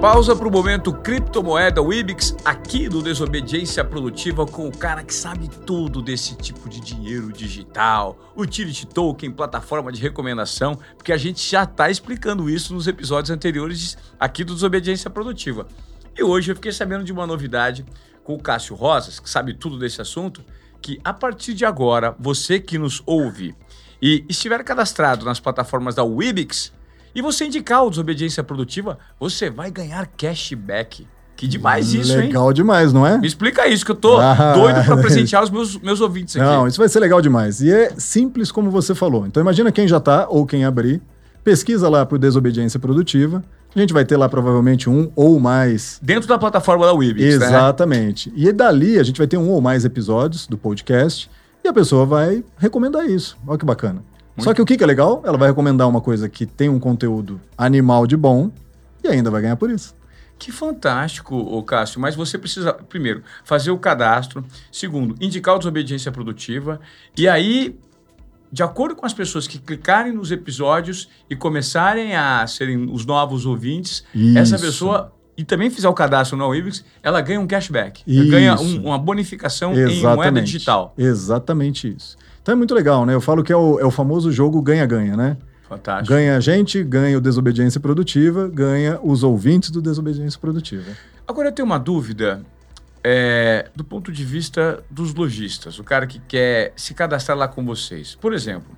Pausa para o momento criptomoeda Wibix, aqui do Desobediência Produtiva, com o cara que sabe tudo desse tipo de dinheiro digital, Utility Token, plataforma de recomendação, porque a gente já está explicando isso nos episódios anteriores aqui do Desobediência Produtiva. E hoje eu fiquei sabendo de uma novidade com o Cássio Rosas, que sabe tudo desse assunto, que a partir de agora, você que nos ouve e estiver cadastrado nas plataformas da Wibix, e você indicar o Desobediência Produtiva, você vai ganhar cashback. Que demais isso, legal hein? Legal demais, não é? Me explica isso, que eu tô ah, doido para presentear os meus, meus ouvintes aqui. Não, isso vai ser legal demais. E é simples como você falou. Então imagina quem já tá ou quem abrir, pesquisa lá por Desobediência Produtiva, A gente vai ter lá provavelmente um ou mais. Dentro da plataforma da Wibix, né? Exatamente. E dali a gente vai ter um ou mais episódios do podcast e a pessoa vai recomendar isso. Olha que bacana. Só que o que que é legal? Ela vai recomendar uma coisa que tem um conteúdo animal de bom e ainda vai ganhar por isso. Que fantástico, ô Cássio. Mas você precisa, primeiro, fazer o cadastro. Segundo, indicar a desobediência produtiva. E aí, de acordo com as pessoas que clicarem nos episódios e começarem a serem os novos ouvintes, essa Isso. pessoa. E também fizer o cadastro no Wibix, ela ganha um cashback. Ganha um- uma bonificação em moeda digital. Exatamente isso. Então é muito legal, né? Eu falo que é o, é o famoso jogo ganha-ganha, né? Fantástico. Ganha a gente, ganha o Desobediência Produtiva, ganha os ouvintes do Desobediência Produtiva. Agora eu tenho uma dúvida é, do ponto de vista dos lojistas, o cara que quer se cadastrar lá com vocês. Por exemplo,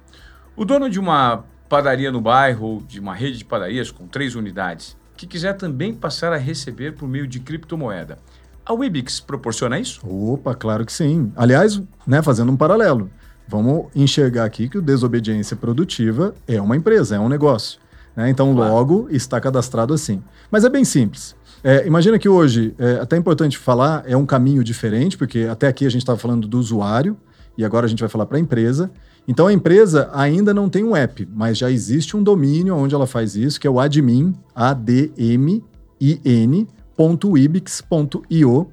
o dono de uma padaria no bairro, de uma rede de padarias com três unidades, que quiser também passar a receber por meio de criptomoeda. A Wibix proporciona isso? Opa, claro que sim. Aliás, né, fazendo um paralelo, vamos enxergar aqui que o Desobediência Produtiva é uma empresa, é um negócio. né? Então, logo está cadastrado assim. Mas é bem simples. É, imagina que hoje, é até importante falar, é um caminho diferente, porque até aqui a gente estava falando do usuário e agora a gente vai falar para a empresa. Então a empresa ainda não tem um app, mas já existe um domínio onde ela faz isso, que é o admin, A-D-M-I-N, ponto ibix.io.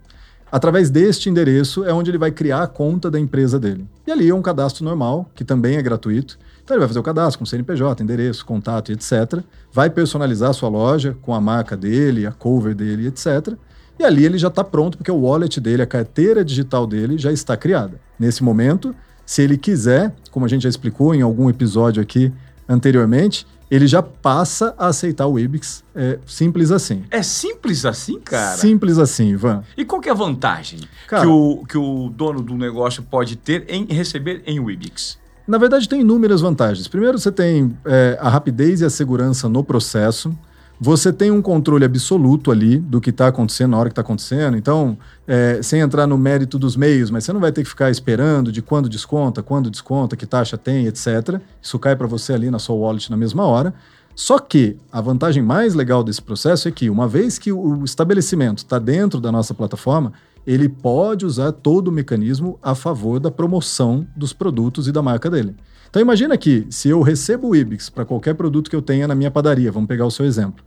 Através deste endereço é onde ele vai criar a conta da empresa dele. E ali é um cadastro normal, que também é gratuito. Então ele vai fazer o cadastro com CNPJ, endereço, contato etc. Vai personalizar a sua loja com a marca dele, a cover dele, etc. E ali ele já está pronto, porque o wallet dele, a carteira digital dele já está criada. Nesse momento, se ele quiser, como a gente já explicou em algum episódio aqui anteriormente, ele já passa a aceitar o Ibix. É simples assim. É simples assim, cara? Simples assim, Ivan. E qual que é a vantagem Cara- que, o, que o dono do negócio pode ter em receber em Wibix? Na verdade, tem inúmeras vantagens. Primeiro, você tem é, a rapidez e a segurança no processo. Você tem um controle absoluto ali do que está acontecendo na hora que está acontecendo. Então, é, sem entrar no mérito dos meios, mas você não vai ter que ficar esperando de quando desconta, quando desconta, que taxa tem, etc. Isso cai para você ali na sua wallet na mesma hora. Só que a vantagem mais legal desse processo é que, uma vez que o estabelecimento está dentro da nossa plataforma, ele pode usar todo o mecanismo a favor da promoção dos produtos e da marca dele. Então imagina que se eu recebo o Ibix para qualquer produto que eu tenha na minha padaria, vamos pegar o seu exemplo,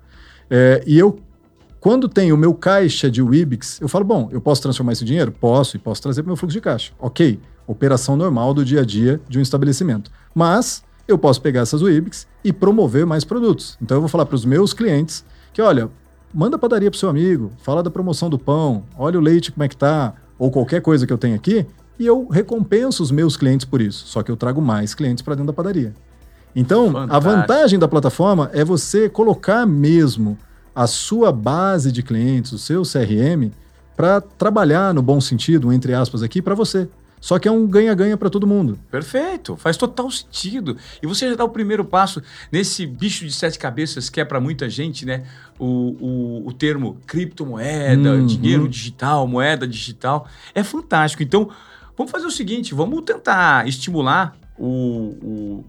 é, e eu quando tenho o meu caixa de Wibix, eu falo, bom, eu posso transformar esse dinheiro? Posso, e posso trazer para o meu fluxo de caixa. Ok, operação normal do dia a dia de um estabelecimento. Mas eu posso pegar essas Wibix e promover mais produtos. Então eu vou falar para os meus clientes que, olha, manda padaria para seu amigo, fala da promoção do pão, olha o leite como é que tá, ou qualquer coisa que eu tenho aqui, e eu recompenso os meus clientes por isso. Só que eu trago mais clientes para dentro da padaria. Então, a Fantástico. vantagem da plataforma é você colocar mesmo a sua base de clientes, o seu CRM, para trabalhar no bom sentido, entre aspas, aqui, para você. Só que é um ganha-ganha para todo mundo. Perfeito, faz total sentido. E você já dá o primeiro passo nesse bicho de sete cabeças que é para muita gente, né? O, o, o termo criptomoeda, Uhum. dinheiro digital, moeda digital. É fantástico. Então, vamos fazer o seguinte: vamos tentar estimular o, o,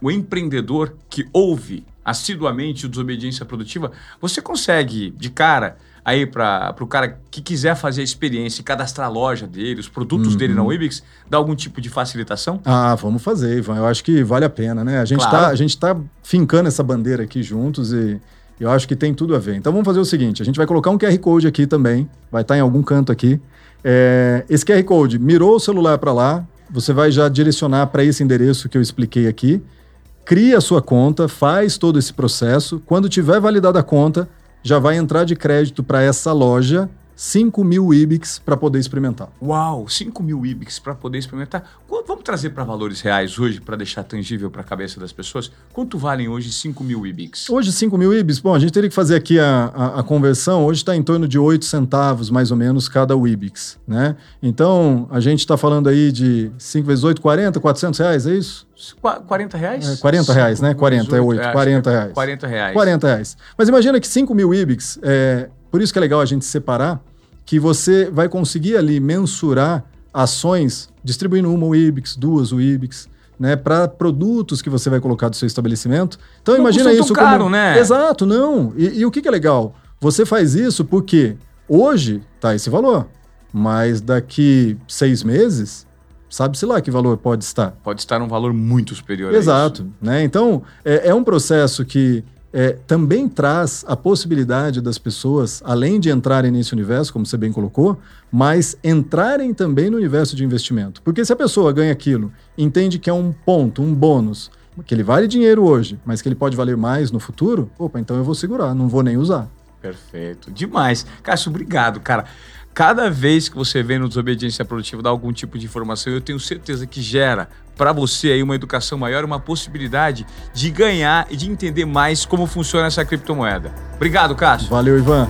o empreendedor que ouve assiduamente o Desobediência Produtiva. Você consegue, de cara, aí para o cara que quiser fazer a experiência e cadastrar a loja dele, os produtos dele na Wibix, dar algum tipo de facilitação? Ah, vamos fazer, Ivan. Eu acho que vale a pena, né? A gente, Claro. tá, a gente tá fincando essa bandeira aqui juntos e eu acho que tem tudo a ver. Então vamos fazer o seguinte: a gente vai colocar um QR Code aqui também, vai estar em algum canto aqui. É, esse QR Code mirou o celular para lá, você vai já direcionar para esse endereço que eu expliquei aqui. Cria a sua conta, faz todo esse processo. Quando tiver validada a conta, já vai entrar de crédito para essa loja 5 mil IBIX para poder experimentar. Uau, 5 mil IBIX para poder experimentar. Quanto- vamos trazer para valores reais hoje, para deixar tangível para a cabeça das pessoas. Quanto valem hoje 5 mil IBIX? Hoje, 5 mil IBIS, bom, a gente teria que fazer aqui a, a, a conversão. Hoje está em torno de 8 centavos, mais ou menos, cada IBIX, né? Então, a gente está falando aí de 5 vezes 8, 40, 400 reais, é isso? Qua- 40 reais? É, 40 reais, né? 40 é 8, acho que 40 reais. 40 reais. 40 reais. Mas imagina que 5 mil IBIX, é, por isso que é legal a gente separar, que você vai conseguir ali mensurar ações distribuindo uma IBIX, duas IBIX, né, para produtos que você vai colocar do seu estabelecimento. Então Não imagina isso tão caro, né? Exato, não. E, e o que, que é legal? Você faz isso porque hoje tá esse valor, mas daqui seis meses, sabe-se lá que valor pode estar. Pode estar um valor muito superior a Exato. isso. Né? Então, é, é um processo que é, também traz a possibilidade das pessoas, além de entrarem nesse universo, como você bem colocou, mas entrarem também no universo de investimento. Porque se a pessoa ganha aquilo, entende que é um ponto, um bônus, que ele vale dinheiro hoje, mas que ele pode valer mais no futuro, opa, então eu vou segurar, não vou nem usar. Perfeito. Demais. Cássio, obrigado, cara. Cada vez que você vem no Desobediência Produtiva dar algum tipo de informação, eu tenho certeza que gera para você aí uma educação maior, uma possibilidade de ganhar e de entender mais como funciona essa criptomoeda. Obrigado, Cássio. Valeu, Ivan.